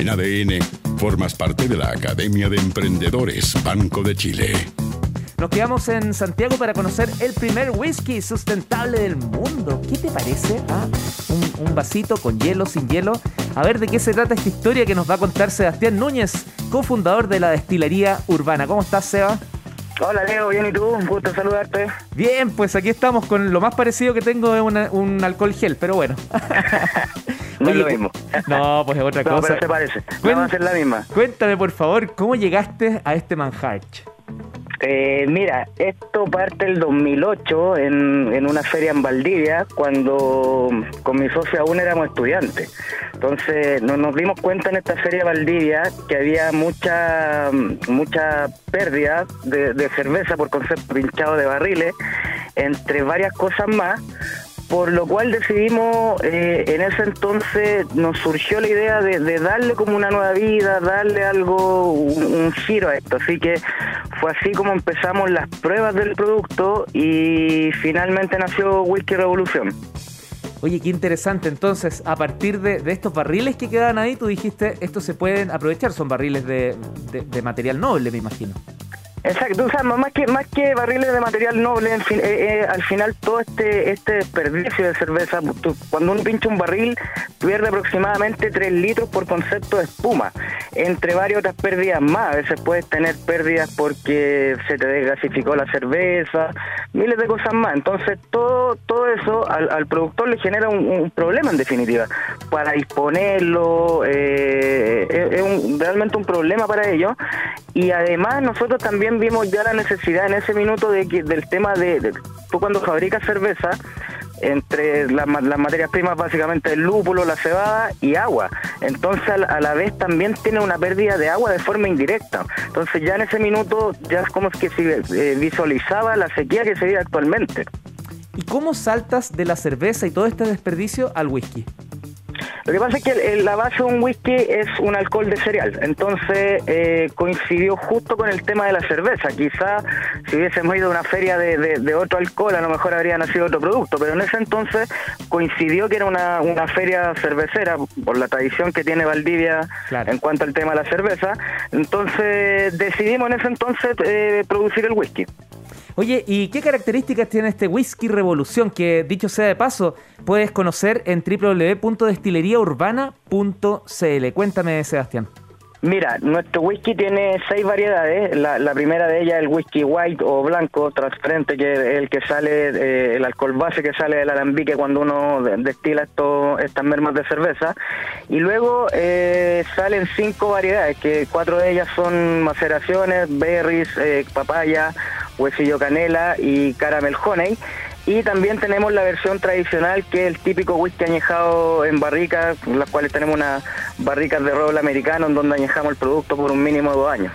En ADN, formas parte de la Academia de Emprendedores Banco de Chile. Nos quedamos en Santiago para conocer el primer whisky sustentable del mundo. ¿Qué te parece? Ah, un, vasito con hielo, sin hielo. A ver de qué se trata esta historia que nos va a contar Sebastián Núñez, cofundador de la destilería urbana. ¿Cómo estás, Seba? Hola Leo, bien y tú, un gusto saludarte. Bien, pues aquí estamos con lo más parecido que tengo es un alcohol gel, pero bueno. no es lo mismo. No, pues es otra no, cosa. Pero se parece. Vamos a hacer la misma. Cuéntame por favor, ¿cómo llegaste a este manjar? Eh, mira, esto parte el 2008 en, en una feria en Valdivia, cuando con mi socio aún éramos estudiantes. Entonces nos, dimos cuenta en esta feria Valdivia que había mucha mucha pérdida de, de cerveza por concepto pinchado de barriles, entre varias cosas más por lo cual decidimos, eh, en ese entonces nos surgió la idea de, darle como una nueva vida, darle algo, un, giro a esto. Así que fue así como empezamos las pruebas del producto y finalmente nació Whisky Revolución. Oye, qué interesante. Entonces, a partir de, estos barriles que quedan ahí, tú dijiste, estos se pueden aprovechar, son barriles de material noble, me imagino. Exacto, o sea, más que más que barriles de material noble, eh, eh, al final todo este este desperdicio de cerveza, cuando uno pincha un barril pierde aproximadamente 3 litros por concepto de espuma, entre varias otras pérdidas más, a veces puedes tener pérdidas porque se te desgasificó la cerveza, miles de cosas más, entonces todo todo eso al, productor le genera un, problema en definitiva, para disponerlo, eh, es, realmente un problema para ellos, y además nosotros también vimos ya la necesidad en ese minuto de que, del tema de, tú cuando fabricas cerveza, entre las materias primas básicamente el lúpulo, la cebada y agua. Entonces a la, vez también tiene una pérdida de agua de forma indirecta. Entonces ya en ese minuto ya es como que se eh, visualizaba la sequía que se vive actualmente. ¿Y cómo saltas de la cerveza y todo este desperdicio al whisky? Lo que pasa es que la base de un whisky es un alcohol de cereal, entonces eh, coincidió justo con el tema de la cerveza. Quizá si hubiésemos ido a una feria de, otro alcohol, a lo mejor habría nacido otro producto, pero en ese entonces coincidió que era una, feria cervecera, por la tradición que tiene Valdivia en cuanto al tema de la cerveza. Entonces decidimos en ese entonces eh, producir el whisky. Oye, ¿y qué características tiene este Whisky Revolución que, dicho sea de paso, puedes conocer en www.destileriaurbana.cl? Cuéntame, Sebastián. Mira, nuestro whisky tiene seis variedades. La, primera de ellas es el whisky white o blanco transparente, que es el que sale, eh, el alcohol base que sale del alambique cuando uno destila esto, estas mermas de cerveza. Y luego eh, salen cinco variedades, que cuatro de ellas son maceraciones, berries, eh, papaya, huesillo canela y caramel honey. Y también tenemos la versión tradicional, que es el típico whisky añejado en barricas, las cuales tenemos unas barricas de roble americano en donde añejamos el producto por un mínimo de dos años.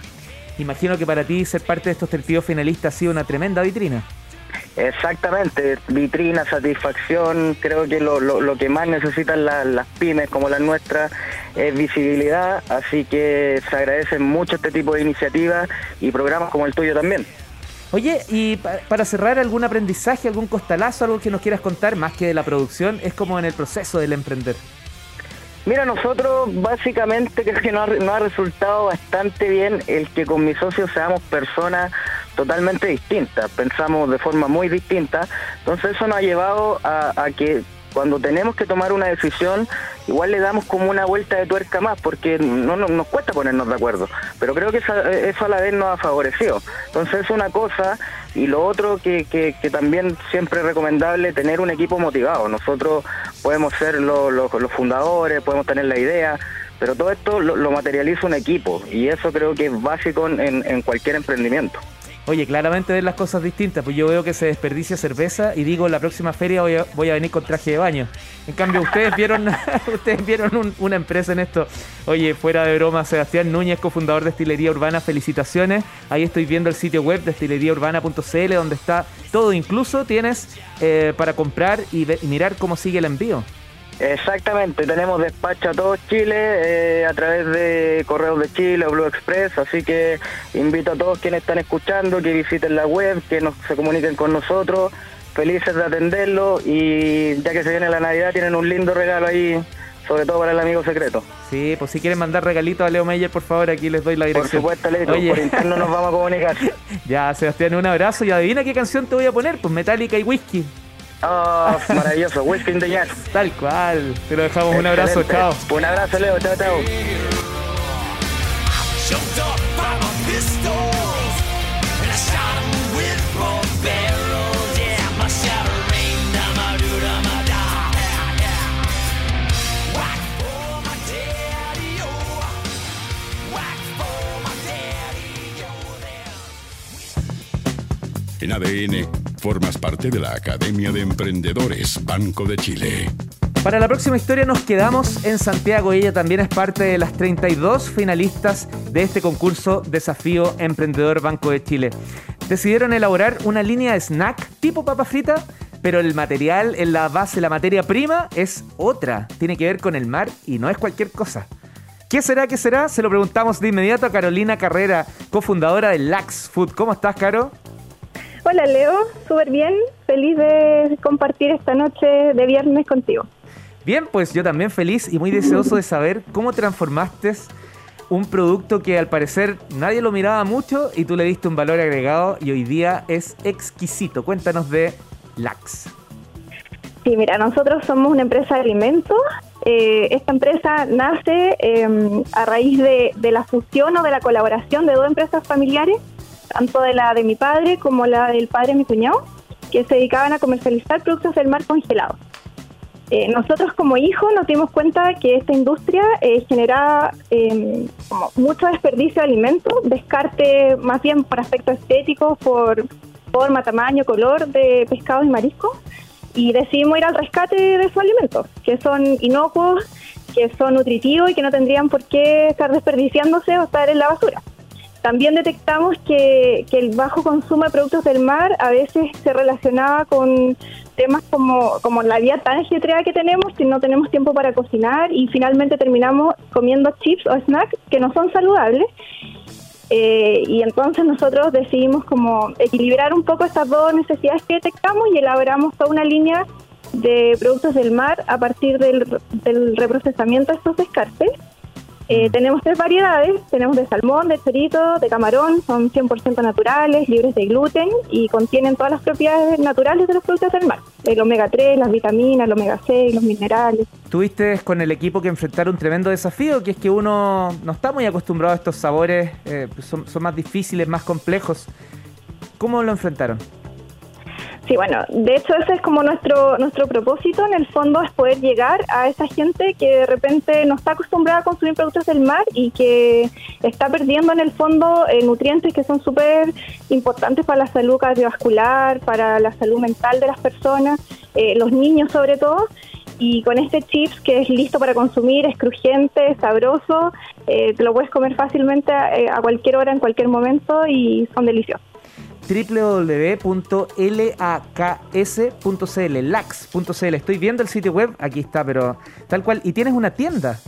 Imagino que para ti ser parte de estos tercios finalistas ha sido una tremenda vitrina. Exactamente, vitrina, satisfacción, creo que lo, lo, que más necesitan las pymes como las nuestras es visibilidad, así que se agradecen mucho este tipo de iniciativas y programas como el tuyo también. Oye, y para cerrar, ¿algún aprendizaje, algún costalazo, algo que nos quieras contar, más que de la producción? Es como en el proceso del emprender. Mira, nosotros básicamente creo que nos ha, ha, resultado bastante bien el que con mis socios seamos personas totalmente distintas, pensamos de forma muy distinta, entonces eso nos ha llevado a, a que cuando tenemos que tomar una decisión, igual le damos como una vuelta de tuerca más, porque no, nos cuesta ponernos de acuerdo. Pero creo que eso a la vez nos ha favorecido. Entonces es una cosa, y lo otro que, también siempre es recomendable, tener un equipo motivado. Nosotros podemos ser los fundadores, podemos tener la idea, pero todo esto lo, materializa un equipo, y eso creo que es básico en cualquier emprendimiento. Oye, claramente ven las cosas distintas, pues yo veo que se desperdicia cerveza y digo, la próxima feria voy a, venir con traje de baño. En cambio, ustedes vieron ustedes vieron una empresa en esto. Oye, fuera de broma, Sebastián Núñez, cofundador de Estilería Urbana, felicitaciones. Ahí estoy viendo el sitio web de estileriaurbana.cl donde está todo, incluso tienes eh, para comprar y mirar cómo sigue el envío. Exactamente, tenemos despacho a todo Chile eh, a través de Correos de Chile o Blue Express, así que invito a todos quienes están escuchando que visiten la web, que nos, se comuniquen con nosotros, felices de atenderlo y ya que se viene la Navidad tienen un lindo regalo ahí sobre todo para el amigo secreto. Sí, pues si quieren mandar regalitos a Leo Meyer, por favor, aquí les doy la dirección. Por supuesto, Leo, por interno nos vamos a comunicar. ya, Sebastián, un abrazo y adivina qué canción te voy a poner, pues Metallica y Whisky. Oh, maravilloso, Whisky in the Jazz. Tal cual, te lo dejamos, un abrazo, chao. Un abrazo, Leo, chao, chao. En ADN, formas parte de la Academia de Emprendedores Banco de Chile. Para la próxima historia nos quedamos en Santiago. Ella también es parte de las 32 finalistas de este concurso Desafío Emprendedor Banco de Chile. Decidieron elaborar una línea de snack tipo papa frita, pero el material en la base, la materia prima, es otra. Tiene que ver con el mar y no es cualquier cosa. ¿Qué será? ¿Qué será? Se lo preguntamos de inmediato a Carolina Carrera, cofundadora de Lax Food. ¿Cómo estás, Caro? Hola Leo, súper bien, feliz de compartir esta noche de viernes contigo. Bien, pues yo también feliz y muy deseoso de saber cómo transformaste un producto que al parecer nadie lo miraba mucho y tú le diste un valor agregado y hoy día es exquisito. Cuéntanos de Lax. Sí, mira, nosotros somos una empresa de alimentos. Eh, esta empresa nace em, a raíz de, de la fusión o de la colaboración de dos empresas familiares tanto de la de mi padre como la del padre de mi cuñado, que se dedicaban a comercializar productos del mar congelados. Eh, nosotros como hijos nos dimos cuenta que esta industria eh, generaba em, mucho desperdicio de alimentos, descarte más bien por aspecto estético, por forma, tamaño, color de pescados y mariscos, y decidimos ir al rescate de esos alimentos, que son inocuos, que son nutritivos y que no tendrían por qué estar desperdiciándose o estar en la basura. También detectamos que, el bajo consumo de productos del mar a veces se relacionaba con temas como, como la vida tan ajetreada que tenemos, que no tenemos tiempo para cocinar y finalmente terminamos comiendo chips o snacks que no son saludables. Eh, y entonces nosotros decidimos como equilibrar un poco estas dos necesidades que detectamos y elaboramos toda una línea de productos del mar a partir del, del reprocesamiento de estos descartes eh, tenemos tres variedades, tenemos de salmón, de chorito, de camarón, son 100% naturales, libres de gluten y contienen todas las propiedades naturales de los productos del mar, el omega 3, las vitaminas, el omega 6, los minerales. Tuviste con el equipo que enfrentar un tremendo desafío, que es que uno no está muy acostumbrado a estos sabores, eh, son más difíciles, más complejos. ¿Cómo lo enfrentaron? Sí, bueno, de hecho ese es como nuestro nuestro propósito en el fondo es poder llegar a esa gente que de repente no está acostumbrada a consumir productos del mar y que está perdiendo en el fondo eh, nutrientes que son súper importantes para la salud cardiovascular, para la salud mental de las personas, eh, los niños sobre todo. Y con este chips que es listo para consumir, es crujiente, sabroso, eh, te lo puedes comer fácilmente a cualquier hora, en cualquier momento y son deliciosos www.laks.cl, lax.cl. Estoy viendo el sitio web, aquí está, pero tal cual. Y tienes una tienda.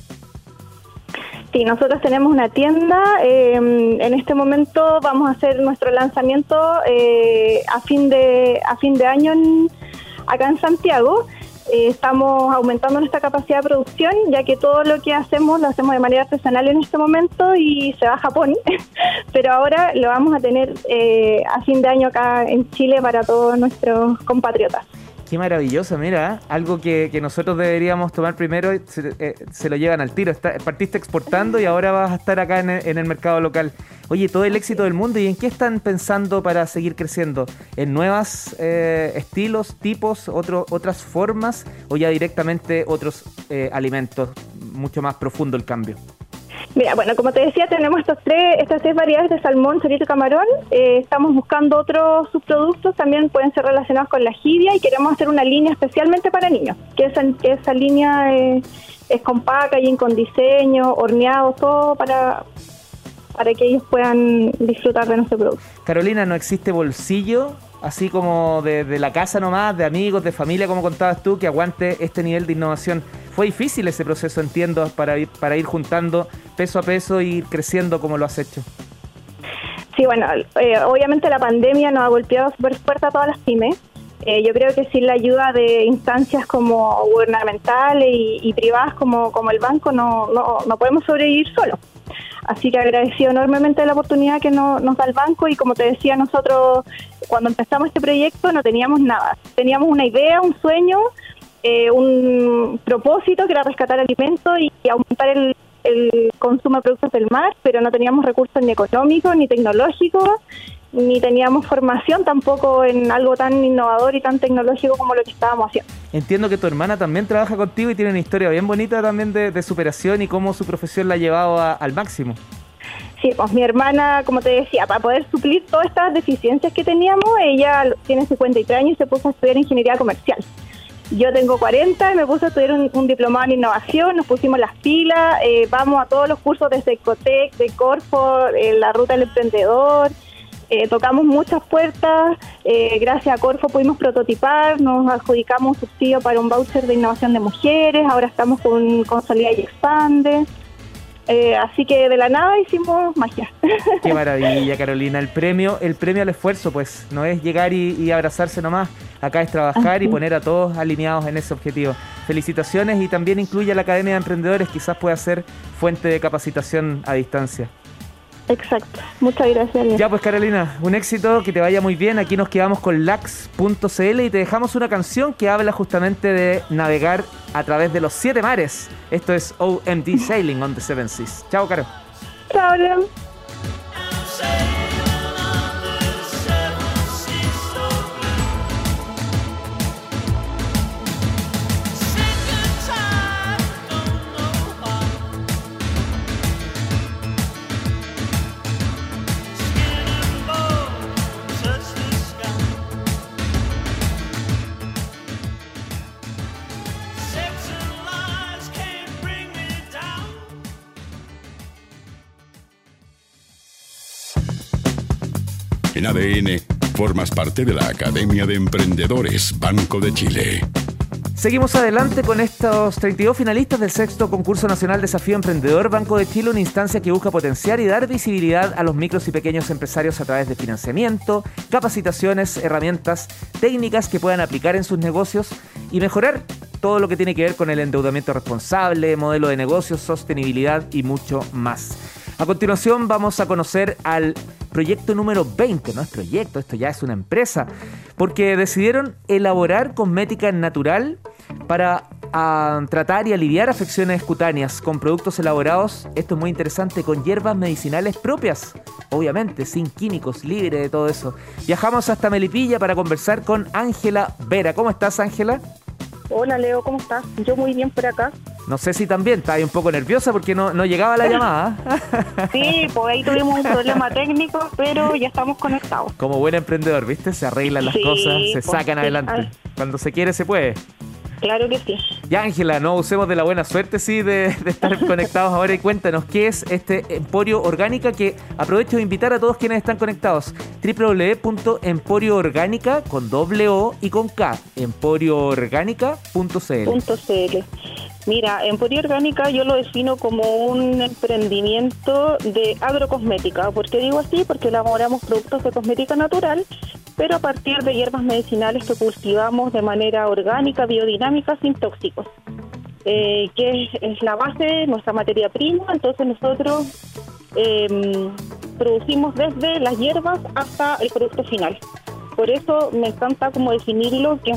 Sí, nosotros tenemos una tienda. Em, en este momento vamos a hacer nuestro lanzamiento eh, a fin de a fin de año acá en Santiago. Eh, estamos aumentando nuestra capacidad de producción, ya que todo lo que hacemos lo hacemos de manera artesanal en este momento y se va a Japón, pero ahora lo vamos a tener eh, a fin de año acá en Chile para todos nuestros compatriotas. Qué maravilloso, mira, algo que, nosotros deberíamos tomar primero, se, eh, se lo llevan al tiro. partiste exportando y ahora vas a estar acá en el, mercado local. Oye, todo el éxito del mundo, ¿y en qué están pensando para seguir creciendo? ¿En nuevos eh, estilos, tipos, otro, otras formas o ya directamente otros eh, alimentos? Mucho más profundo el cambio. Mira, bueno, como te decía, tenemos estos tres, estas tres variedades de salmón, chorito y camarón. Eh, estamos buscando otros subproductos, también pueden ser relacionados con la jibia y queremos hacer una línea especialmente para niños, que esa, línea es, es con y con diseño, horneado, todo para, para que ellos puedan disfrutar de nuestro producto. Carolina, ¿no existe bolsillo así como de, la casa nomás, de amigos, de familia, como contabas tú, que aguante este nivel de innovación. Fue difícil ese proceso, entiendo, para ir, para ir juntando peso a peso e ir creciendo como lo has hecho. Sí, bueno, eh, obviamente la pandemia nos ha golpeado súper fuerte a todas las pymes. Eh, yo creo que sin la ayuda de instancias como gubernamentales y, privadas como, como el banco no, no, no podemos sobrevivir solos. Así que agradecido enormemente la oportunidad que nos da el banco y como te decía, nosotros cuando empezamos este proyecto no teníamos nada. Teníamos una idea, un sueño, eh, un propósito que era rescatar alimentos y, aumentar el, el consumo de productos del mar, pero no teníamos recursos ni económicos ni tecnológicos ni teníamos formación tampoco en algo tan innovador y tan tecnológico como lo que estábamos haciendo. Entiendo que tu hermana también trabaja contigo y tiene una historia bien bonita también de, superación y cómo su profesión la ha llevado al máximo. Sí, pues mi hermana, como te decía, para poder suplir todas estas deficiencias que teníamos, ella tiene 53 años y se puso a estudiar ingeniería comercial. Yo tengo 40 y me puse a estudiar un, diplomado en innovación, nos pusimos las pilas, eh, vamos a todos los cursos de Ecotec, de Corfo, eh, la ruta del emprendedor, eh, tocamos muchas puertas, eh, gracias a Corfo pudimos prototipar, nos adjudicamos un subsidio para un voucher de innovación de mujeres, ahora estamos con Consolida y Expande. Eh, así que de la nada hicimos magia. Qué maravilla, Carolina. El premio, el premio al esfuerzo, pues, no es llegar y, abrazarse nomás. Acá es trabajar y poner a todos alineados en ese objetivo. Felicitaciones y también incluye a la Academia de Emprendedores, quizás pueda ser fuente de capacitación a distancia. Exacto, muchas gracias. Ya pues Carolina, un éxito, que te vaya muy bien. Aquí nos quedamos con lax.cl y te dejamos una canción que habla justamente de navegar a través de los siete mares. Esto es OMD Sailing on the Seven Seas. Chao, Caro. Chao, En ADN, formas parte de la Academia de Emprendedores Banco de Chile. Seguimos adelante con estos 32 finalistas del sexto concurso nacional Desafío Emprendedor Banco de Chile, una instancia que busca potenciar y dar visibilidad a los micros y pequeños empresarios a través de financiamiento, capacitaciones, herramientas, técnicas que puedan aplicar en sus negocios y mejorar todo lo que tiene que ver con el endeudamiento responsable, modelo de negocios, sostenibilidad y mucho más. A continuación vamos a conocer al proyecto número 20, no es proyecto, esto ya es una empresa, porque decidieron elaborar cosmética natural para ah, tratar y aliviar afecciones cutáneas con productos elaborados, esto es muy interesante, con hierbas medicinales propias, obviamente, sin químicos, libre de todo eso. Viajamos hasta Melipilla para conversar con Ángela Vera. ¿Cómo estás, Ángela? Hola Leo, ¿cómo estás? Yo muy bien por acá. No sé si también, estaba un poco nerviosa porque no, no llegaba la llamada. Sí, pues ahí tuvimos un problema técnico, pero ya estamos conectados. Como buen emprendedor, ¿viste? Se arreglan las cosas, se pues, sacan adelante. Cuando se quiere, se puede. Claro que sí. Ya, Ángela, no usemos de la buena suerte, sí, de, estar conectados ahora y cuéntanos qué es este Emporio Orgánica que aprovecho de invitar a todos quienes están conectados. www.emporioorgánica con doble O y con K, emporioorgánica.cl. Mira, Emporio Orgánica yo lo defino como un emprendimiento de agrocosmética. ¿Por qué digo así? Porque elaboramos productos de cosmética natural pero a partir de hierbas medicinales que cultivamos de manera orgánica, biodinámica, sin tóxicos, eh, que es, la base de nuestra materia prima. Entonces nosotros em, producimos desde las hierbas hasta el producto final. Por eso me encanta como definirlo que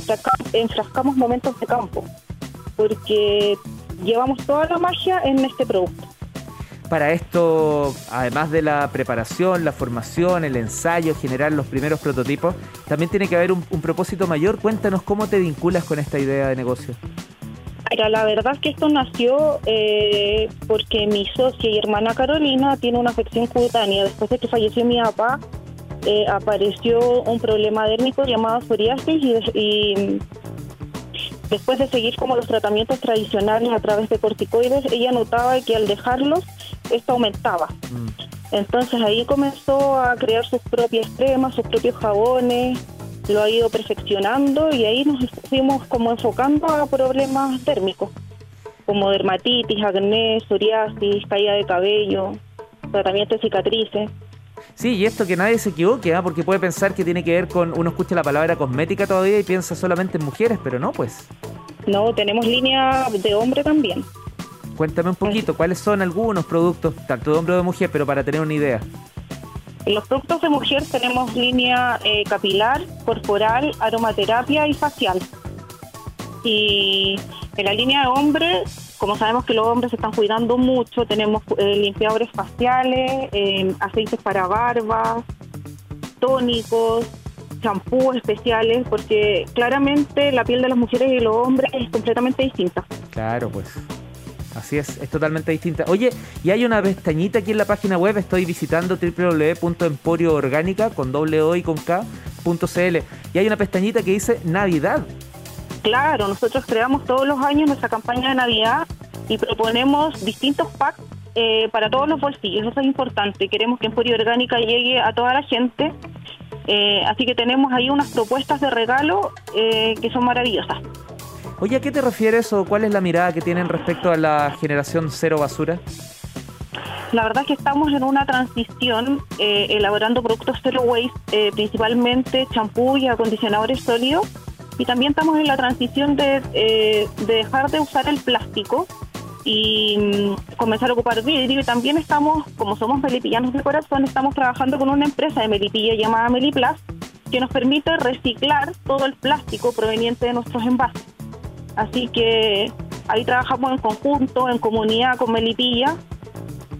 enfrascamos momentos de campo, porque llevamos toda la magia en este producto para esto, además de la preparación, la formación, el ensayo, generar los primeros prototipos, también tiene que haber un, propósito mayor. Cuéntanos cómo te vinculas con esta idea de negocio. Mira, la verdad es que esto nació eh, porque mi socia y hermana Carolina tiene una afección cutánea. Después de que falleció mi papá, eh, apareció un problema dérmico llamado psoriasis y después de seguir como los tratamientos tradicionales a través de corticoides, ella notaba que al dejarlos esto aumentaba. Mm. Entonces ahí comenzó a crear sus propias cremas, sus propios jabones, lo ha ido perfeccionando y ahí nos fuimos como enfocando a problemas térmicos, como dermatitis, acné, psoriasis, caída de cabello, tratamiento de cicatrices. Sí, y esto que nadie se equivoque, ¿ah? porque puede pensar que tiene que ver con, uno escucha la palabra cosmética todavía y piensa solamente en mujeres, pero no, pues. No, tenemos línea de hombre también. Cuéntame un poquito, ¿cuáles son algunos productos, tanto de hombre o de mujer, pero para tener una idea? En los productos de mujer tenemos línea eh, capilar, corporal, aromaterapia y facial. Y en la línea de hombre, como sabemos que los hombres se están cuidando mucho, tenemos eh, limpiadores faciales, eh, aceites para barba, tónicos, champús especiales, porque claramente la piel de las mujeres y los hombres es completamente distinta. Claro, pues. Así es, es totalmente distinta. Oye, y hay una pestañita aquí en la página web, estoy visitando www.emporioorgánica con doble O y con K.cl y hay una pestañita que dice Navidad. Claro, nosotros creamos todos los años nuestra campaña de Navidad y proponemos distintos packs eh, para todos los bolsillos, eso es importante. Queremos que Emporio Orgánica llegue a toda la gente, eh, así que tenemos ahí unas propuestas de regalo eh, que son maravillosas. Oye, ¿a qué te refieres o cuál es la mirada que tienen respecto a la generación cero basura? La verdad es que estamos en una transición eh, elaborando productos zero waste, eh, principalmente champú y acondicionadores sólidos. Y también estamos en la transición de, eh, de dejar de usar el plástico y mm, comenzar a ocupar vidrio. Y también estamos, como somos melipillanos de corazón, estamos trabajando con una empresa de melipilla llamada Meliplas que nos permite reciclar todo el plástico proveniente de nuestros envases. Así que ahí trabajamos en conjunto, en comunidad con Melipilla.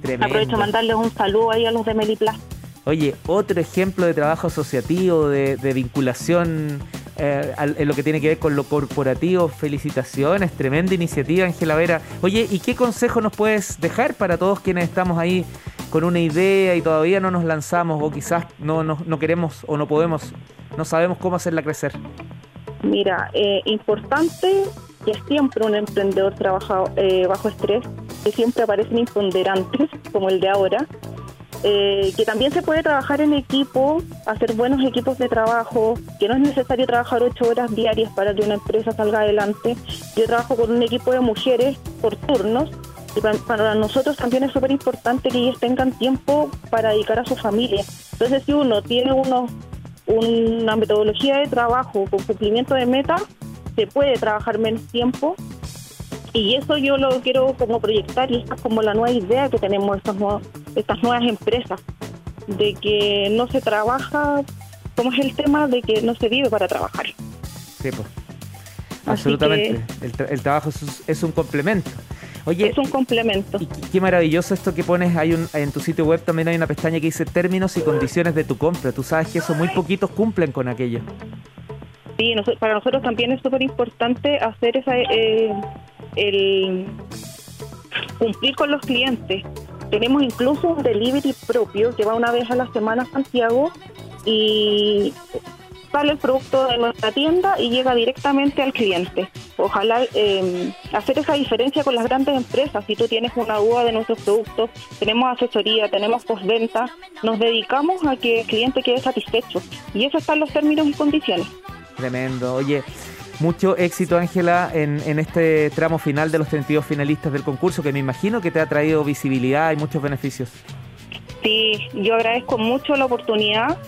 Tremendo. Aprovecho de mandarles un saludo ahí a los de Meliplas. Oye, otro ejemplo de trabajo asociativo, de, de vinculación eh, al- en lo que tiene que ver con lo corporativo. Felicitaciones, tremenda iniciativa, Ángela Vera. Oye, ¿y qué consejo nos puedes dejar para todos quienes estamos ahí con una idea y todavía no nos lanzamos o quizás no, no, no queremos o no podemos, no sabemos cómo hacerla crecer? Mira, eh, importante que siempre un emprendedor trabaja eh, bajo estrés, que siempre aparecen imponderantes, como el de ahora, eh, que también se puede trabajar en equipo, hacer buenos equipos de trabajo, que no es necesario trabajar ocho horas diarias para que una empresa salga adelante. Yo trabajo con un equipo de mujeres por turnos y pa- para nosotros también es súper importante que ellas tengan tiempo para dedicar a su familia. Entonces, si uno tiene unos una metodología de trabajo con cumplimiento de metas, se puede trabajar menos tiempo y eso yo lo quiero como proyectar y esta es como la nueva idea que tenemos estas nuevas, estas nuevas empresas, de que no se trabaja, como es el tema de que no se vive para trabajar. Sí, pues. Absolutamente. El, tra- el trabajo es, es un complemento. Oye, Es un complemento. Y qué, qué maravilloso esto que pones, hay un, en tu sitio web también hay una pestaña que dice términos y condiciones de tu compra. Tú sabes que eso muy poquitos cumplen con aquello. Sí, para nosotros también es súper importante hacer esa, eh, el cumplir con los clientes. Tenemos incluso un delivery propio que va una vez a la semana a Santiago y sale el producto de nuestra tienda y llega directamente al cliente. Ojalá eh, hacer esa diferencia con las grandes empresas. Si tú tienes una duda de nuestros productos, tenemos asesoría, tenemos postventa, nos dedicamos a que el cliente quede satisfecho. Y eso está en los términos y condiciones. Tremendo. Oye, mucho éxito, Ángela, en, en este tramo final de los 32 finalistas del concurso, que me imagino que te ha traído visibilidad y muchos beneficios. Sí, yo agradezco mucho la oportunidad.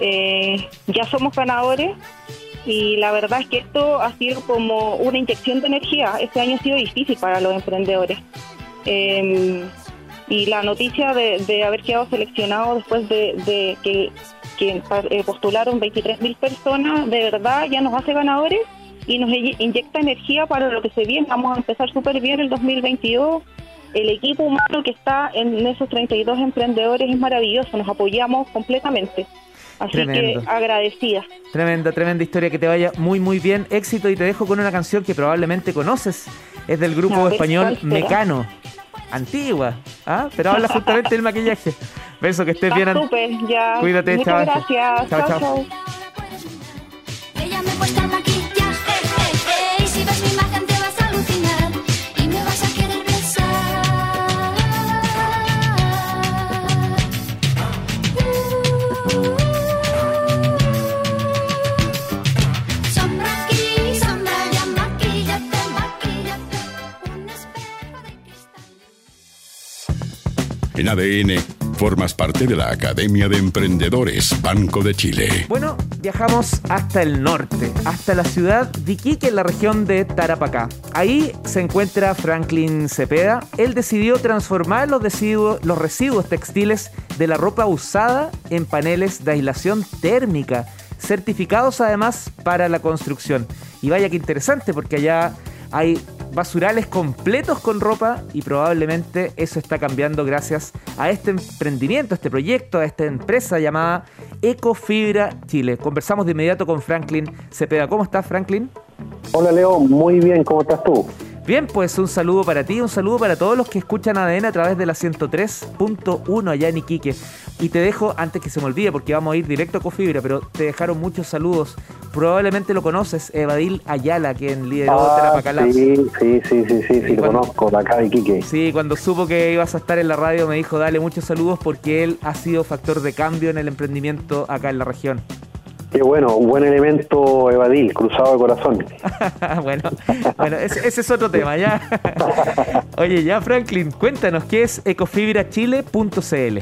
Eh, ya somos ganadores y la verdad es que esto ha sido como una inyección de energía. Este año ha sido difícil para los emprendedores. Eh, y la noticia de, de haber quedado seleccionado después de, de que, que, eh, postularon 23 mil personas, de verdad ya nos hace ganadores y nos in- inyecta energía para lo que se viene. Vamos a empezar súper bien el 2022. El equipo humano que está en esos 32 emprendedores es maravilloso, nos apoyamos completamente. Así Tremendo. que agradecida. Tremenda, tremenda historia, que te vaya muy, muy bien. Éxito y te dejo con una canción que probablemente conoces. Es del grupo español. Mecano. Antigua, ¿ah? pero habla justamente del maquillaje. Beso, que estés bien. Ya. Cuídate, Muchas chao, gracias. chao, chao. chao. Ella me cuesta el maquillaje, eh, eh, y si ves mi imagen te vas a alucinar y me vas a querer besar. Sombra aquí, sombra allá, maquillate, maquillate, un espejo de cristal. En ADN, Formas parte de la Academia de Emprendedores Banco de Chile. Bueno, viajamos hasta el norte, hasta la ciudad de Iquique, en la región de Tarapacá. Ahí se encuentra Franklin Cepeda. Él decidió transformar los residuos, los residuos textiles de la ropa usada en paneles de aislación térmica, certificados además para la construcción. Y vaya que interesante, porque allá hay basurales completos con ropa y probablemente eso está cambiando gracias a este emprendimiento, a este proyecto, a esta empresa llamada Ecofibra Chile. Conversamos de inmediato con Franklin Cepeda. ¿Cómo estás, Franklin? Hola Leo, muy bien, ¿cómo estás tú? Bien, pues un saludo para ti, un saludo para todos los que escuchan ADN a través de la 103.1 allá en Iquique. Y te dejo, antes que se me olvide, porque vamos a ir directo a Cofibra, pero te dejaron muchos saludos. Probablemente lo conoces, Evadil Ayala, quien lideró Ah, Terapacalá. sí, sí, sí, sí, sí, sí, lo cuando- conozco, de acá de Iquique. Sí, cuando supo que ibas a estar en la radio me dijo dale muchos saludos porque él ha sido factor de cambio en el emprendimiento acá en la región. Qué bueno, un buen elemento Evadil, cruzado de corazón. bueno, bueno ese, ese es otro tema, ya. Oye, ya Franklin, cuéntanos qué es ecofibrachile.cl.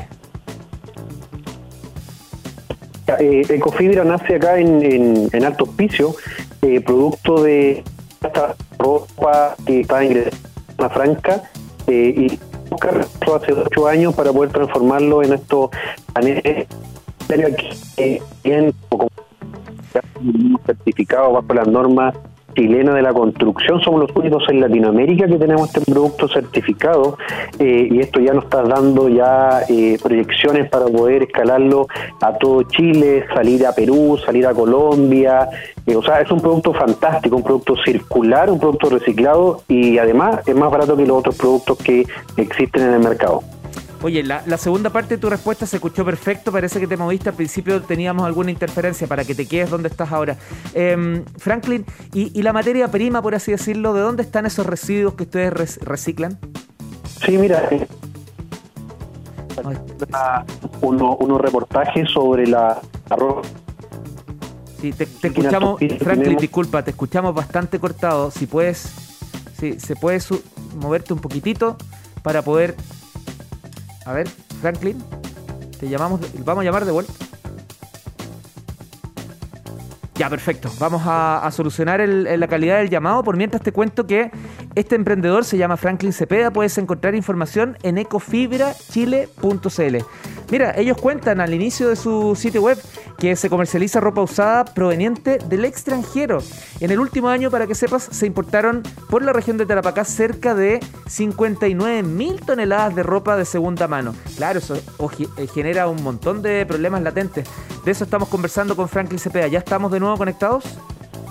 Eh, Ecofibra nace acá en, en, en Alto Hospicio, eh, producto de esta ropa que está en la franca eh, y hace ocho años para poder transformarlo en estos paneles que eh, bien como certificados bajo las normas chilenas de la construcción. Somos los únicos en Latinoamérica que tenemos este producto certificado eh, y esto ya nos está dando ya eh, proyecciones para poder escalarlo a todo Chile, salir a Perú, salir a Colombia. Eh, o sea, es un producto fantástico, un producto circular, un producto reciclado y además es más barato que los otros productos que existen en el mercado. Oye, la, la segunda parte de tu respuesta se escuchó perfecto. Parece que te moviste al principio, teníamos alguna interferencia para que te quedes donde estás ahora. Em, Franklin, ¿y, y la materia prima, por así decirlo, de dónde están esos residuos que ustedes res- reciclan? Sí, mira, eh, Ay, uno- unos reportajes sobre la ropa Sí, te, escuchamos, Franklin, disculpa, te escuchamos bastante cortado. Si puedes, si se puede su- moverte un poquitito para poder. A ver, Franklin, te llamamos, vamos a llamar de vuelta. Ya, perfecto. Vamos a, solucionar la calidad del llamado. Por mientras te cuento que este emprendedor se llama Franklin Cepeda. Puedes encontrar información en ecofibrachile.cl. Mira, ellos cuentan al inicio de su sitio web que se comercializa ropa usada proveniente del extranjero. En el último año, para que sepas, se importaron por la región de Tarapacá cerca de 59 mil toneladas de ropa de segunda mano. Claro, eso eh, genera un montón de problemas latentes. De eso estamos conversando con Franklin Cepeda. ¿Ya estamos de nuevo conectados?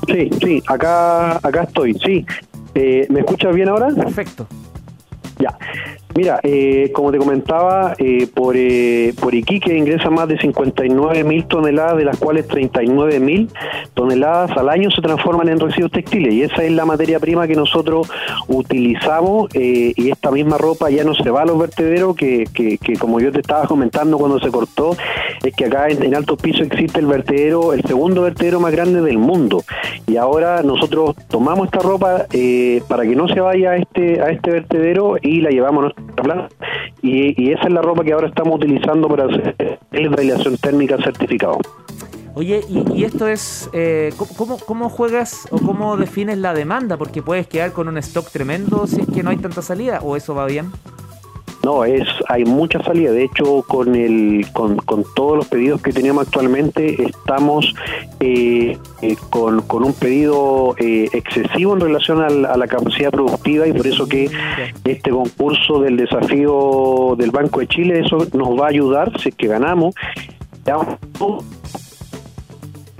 Sí, sí, acá, acá estoy, sí. Eh, ¿Me escuchas bien ahora? Perfecto. Ya. Mira, eh, como te comentaba, eh, por, eh, por Iquique ingresan más de 59 mil toneladas, de las cuales 39 mil toneladas al año se transforman en residuos textiles. Y esa es la materia prima que nosotros utilizamos. eh, y esta misma ropa ya no se va a los vertederos, que, que, que como yo te estaba comentando cuando se cortó, es que acá en, en Alto Piso existe el vertedero, el segundo vertedero más grande del mundo. Y ahora nosotros tomamos esta ropa eh, para que no se vaya a este, a este vertedero y la llevamos a nuestra planta. Y, y esa es la ropa que ahora estamos utilizando para hacer el de aislación térmica certificado. Oye, y, y esto es, eh, ¿cómo- ¿cómo, ¿cómo juegas o cómo defines la demanda? Porque puedes quedar con un stock tremendo si es que no hay tanta salida, o eso va bien. No, es hay mucha salida. De hecho, con el con, con todos los pedidos que tenemos actualmente, estamos eh, eh, con, con un pedido eh, excesivo en relación al- a la capacidad productiva y por eso que este concurso del desafío del Banco de Chile, eso nos va a ayudar si es que ganamos. Ya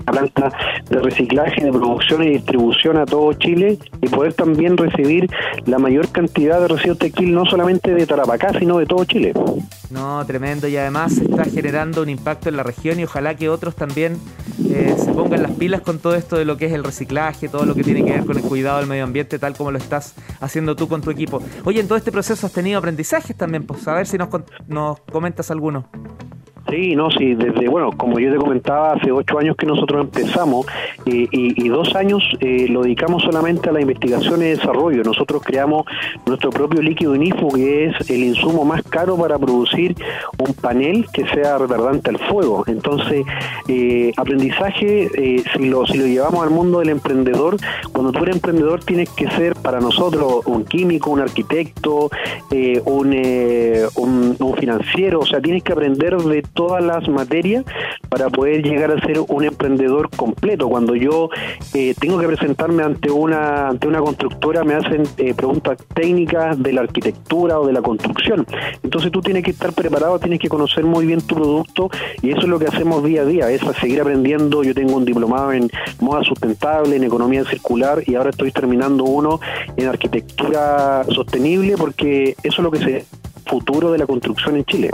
planta de reciclaje, de producción y distribución a todo Chile y poder también recibir la mayor cantidad de residuos textiles no solamente de Tarapacá, sino de todo Chile. No, tremendo. Y además está generando un impacto en la región y ojalá que otros también eh, se pongan las pilas con todo esto de lo que es el reciclaje, todo lo que tiene que ver con el cuidado del medio ambiente, tal como lo estás haciendo tú con tu equipo. Oye, en todo este proceso has tenido aprendizajes también, pues a ver si nos, nos comentas alguno. Sí, no, sí, desde, bueno, como yo te comentaba, hace ocho años que nosotros empezamos eh, y, dos años eh, lo dedicamos solamente a la investigación y desarrollo. Nosotros creamos nuestro propio líquido INIFO, que es el insumo más caro para producir un panel que sea retardante al fuego. Entonces, eh, aprendizaje, eh, si, lo, si lo llevamos al mundo del emprendedor, cuando tú eres emprendedor tienes que ser para nosotros un químico, un arquitecto, eh, un, eh, un, un financiero, o sea, tienes que aprender de todas las materias para poder llegar a ser un emprendedor completo. Cuando yo eh, tengo que presentarme ante una ante una constructora, me hacen eh, preguntas técnicas de la arquitectura o de la construcción. Entonces tú tienes que estar preparado, tienes que conocer muy bien tu producto y eso es lo que hacemos día a día, es seguir aprendiendo. Yo tengo un diplomado en moda sustentable, en economía circular y ahora estoy terminando uno en arquitectura sostenible porque eso es lo que se futuro de la construcción en Chile.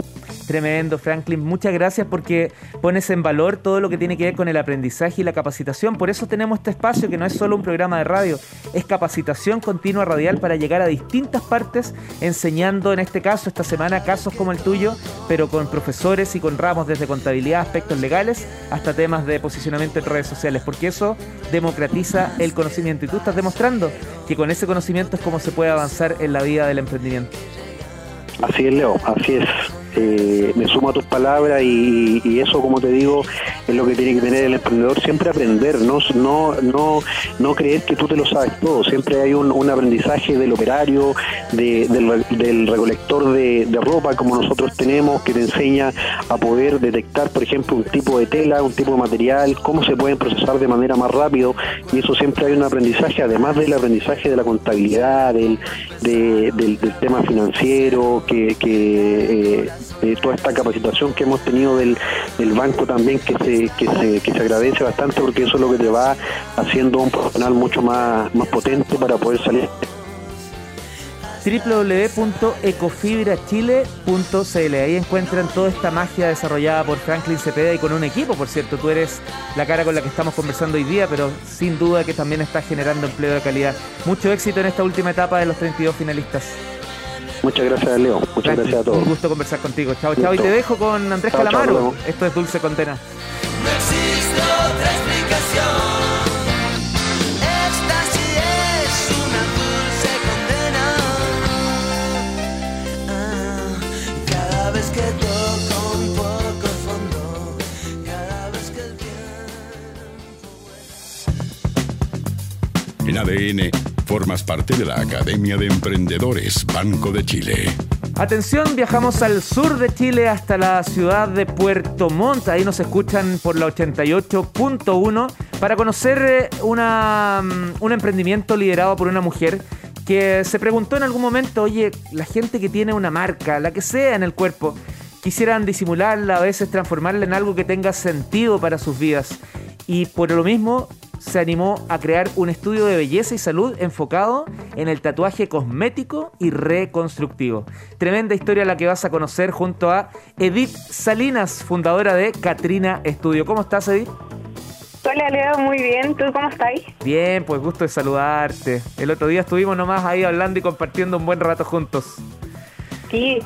Tremendo, Franklin. Muchas gracias porque pones en valor todo lo que tiene que ver con el aprendizaje y la capacitación. Por eso tenemos este espacio que no es solo un programa de radio, es capacitación continua radial para llegar a distintas partes, enseñando en este caso, esta semana, casos como el tuyo, pero con profesores y con ramos desde contabilidad, aspectos legales, hasta temas de posicionamiento en redes sociales, porque eso democratiza el conocimiento. Y tú estás demostrando que con ese conocimiento es como se puede avanzar en la vida del emprendimiento. Así es, Leo, así es. Eh, me sumo a tus palabras y, y eso, como te digo, es lo que tiene que tener el emprendedor, siempre aprender, no, no, no, no creer que tú te lo sabes todo, siempre hay un, un aprendizaje del operario, de- del, del recolector de, ropa como nosotros tenemos, que te enseña a poder detectar, por ejemplo, un tipo de tela, un tipo de material, cómo se pueden procesar de manera más rápido, y eso siempre hay un aprendizaje, además del aprendizaje de la contabilidad, del, de- del, del tema financiero, que, que eh, eh, toda esta capacitación que hemos tenido del, banco también que se, que se que se agradece bastante porque eso es lo que te va haciendo un profesional mucho más, más potente para poder salir www.ecofibrachile.cl. Ahí encuentran toda esta magia desarrollada por Franklin Cepeda y con un equipo, por cierto. Tú eres la cara con la que estamos conversando hoy día, pero sin duda que también estás generando empleo de calidad. Mucho éxito en esta última etapa de los 32 finalistas. Muchas gracias Leo, muchas Franklin, gracias a todos. Un gusto conversar contigo. Chao, chao. Y te dejo con Andrés Chao, Calamaro. Esto es Dulce Condena. No existe otra explicación. Esta sí es una dulce condena. Cada vez que toco un poco el fondo, cada vez que el viento En ADN, formas parte de la Academia de Emprendedores Banco de Chile. Atención, viajamos al sur de Chile hasta la ciudad de Puerto Montt. Ahí nos escuchan por la 88.1 para conocer eh, una, mm, un emprendimiento liderado por una mujer que se preguntó en algún momento, oye, la gente que tiene una marca, la que sea en el cuerpo, quisieran disimularla, a veces transformarla en algo que tenga sentido para sus vidas. Y por lo mismo se animó a crear un estudio de belleza y salud enfocado en el tatuaje cosmético y reconstructivo. Tremenda historia la que vas a conocer junto a Edith Salinas, fundadora de Katrina Estudio. ¿Cómo estás, Edith? Hola Leo, muy bien. ¿Tú cómo estás? Bien, pues gusto de saludarte. El otro día estuvimos nomás ahí hablando y compartiendo un buen rato juntos. Sí,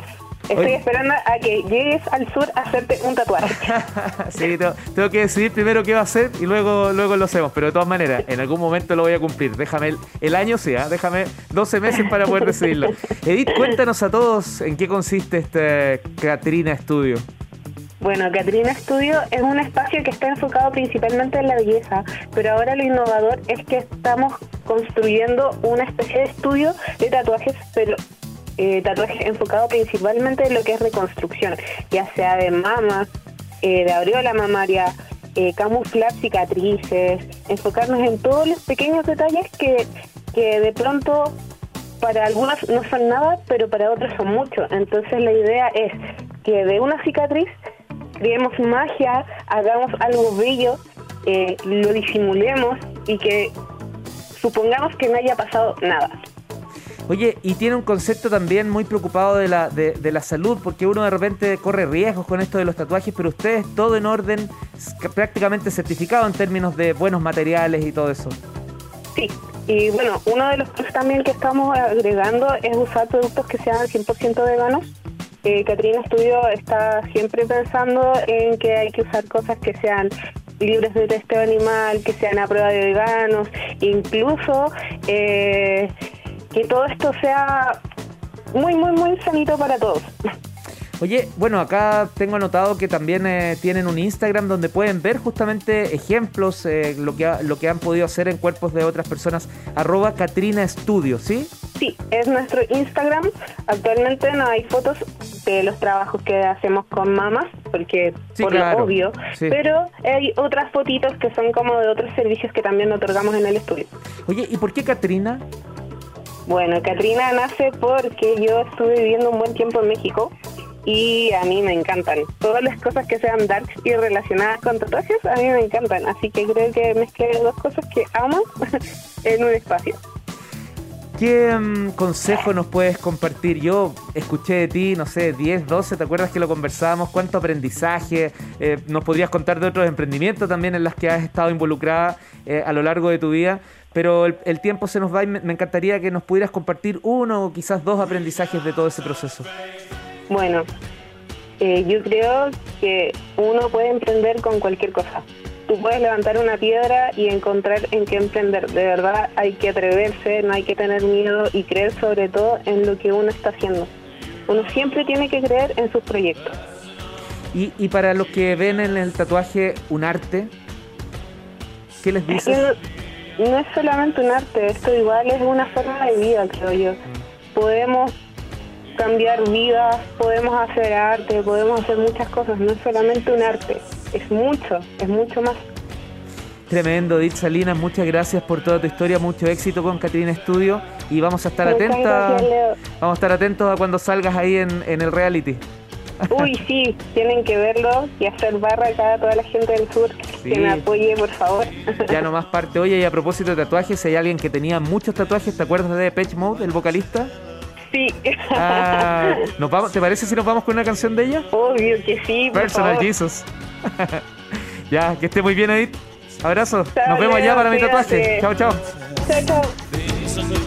estoy Oye. esperando a que llegues al sur a hacerte un tatuaje. sí, tengo, tengo que decidir primero qué va a hacer y luego, luego lo hacemos. Pero de todas maneras, en algún momento lo voy a cumplir. Déjame el, el año, sí, ¿ah? déjame 12 meses para poder decidirlo. Edith, cuéntanos a todos en qué consiste este Catrina Studio. Bueno, Catrina Studio es un espacio que está enfocado principalmente en la belleza, pero ahora lo innovador es que estamos construyendo una especie de estudio de tatuajes, pero eh, tatuajes enfocado principalmente en lo que es reconstrucción, ya sea de mama, eh, de aureola mamaria, eh, camuflar cicatrices, enfocarnos en todos los pequeños detalles que, que de pronto para algunos no son nada, pero para otros son mucho. Entonces la idea es que de una cicatriz creemos magia, hagamos algo bello, eh, lo disimulemos y que supongamos que no haya pasado nada. Oye, y tiene un concepto también muy preocupado de la, de, la salud, porque uno de repente corre riesgos con esto de los tatuajes, pero ustedes todo en orden, prácticamente certificado en términos de buenos materiales y todo eso. Sí, y bueno, uno de los plus también que estamos agregando es usar productos que sean 100% veganos. eh, Catrina Studio está siempre pensando en que hay que usar cosas que sean libres de testeo animal, que sean a prueba de veganos, incluso eh, que todo esto sea muy, muy, muy sanito para todos. Oye, bueno, acá tengo anotado que también eh, tienen un Instagram donde pueden ver justamente ejemplos, eh, lo, que ha- lo que han podido hacer en cuerpos de otras personas. Arroba Catrina Studio, ¿sí? Sí, es nuestro Instagram. Actualmente no hay fotos de los trabajos que hacemos con mamás, porque Sí, por claro. lo obvio, Sí. pero hay otras fotitos que son como de otros servicios que también otorgamos en el estudio. Oye, ¿y por qué Catrina? Bueno, Katrina nace porque yo estuve viviendo un buen tiempo en México y a mí me encantan. Todas las cosas que sean darks y relacionadas con tatuajes, a mí me encantan. Así que creo que mezclé dos cosas que amo en un espacio. ¿Qué mm, consejo nos puedes compartir? Yo escuché de ti, no sé, 10, 12, ¿te acuerdas que lo conversábamos? ¿Cuánto aprendizaje? Eh, ¿Nos podrías contar de otros emprendimientos también en los que has estado involucrada eh, a lo largo de tu vida? Pero el, el tiempo se nos va y me, me encantaría que nos pudieras compartir uno o quizás dos aprendizajes de todo ese proceso. Bueno, eh, yo creo que uno puede emprender con cualquier cosa. Tú puedes levantar una piedra y encontrar en qué emprender. De verdad hay que atreverse, no hay que tener miedo y creer sobre todo en lo que uno está haciendo. Uno siempre tiene que creer en sus proyectos. Y, y para los que ven en el tatuaje un arte, ¿qué les dices? No, es solamente un arte, esto igual es una forma de vida, creo yo. Podemos cambiar vidas, podemos hacer arte, podemos hacer muchas cosas, no es solamente un arte, es mucho, es mucho más. Tremendo, Dit Salinas, muchas gracias por toda tu historia, mucho éxito con Catrina Studio y vamos a estar Leo. vamos a estar atentos a cuando salgas ahí en, en el reality. Uy, sí, tienen que verlo y hacer barra acá a toda la gente del sur Sí. que me apoye, por favor. Ya nomás parte. Oye, y a propósito de tatuajes, si hay alguien que tenía muchos tatuajes, ¿te acuerdas de Patch Mode, el vocalista? sí. Ah, ¿nos vamos, ¿Te parece si nos vamos con una canción de ella? Obvio que sí, por Personal favor. Jesus. ya, que esté muy bien, Edith. Abrazo. Chao, Nos vemos allá para mi tatuaje. Chao, chao. Chao, chao.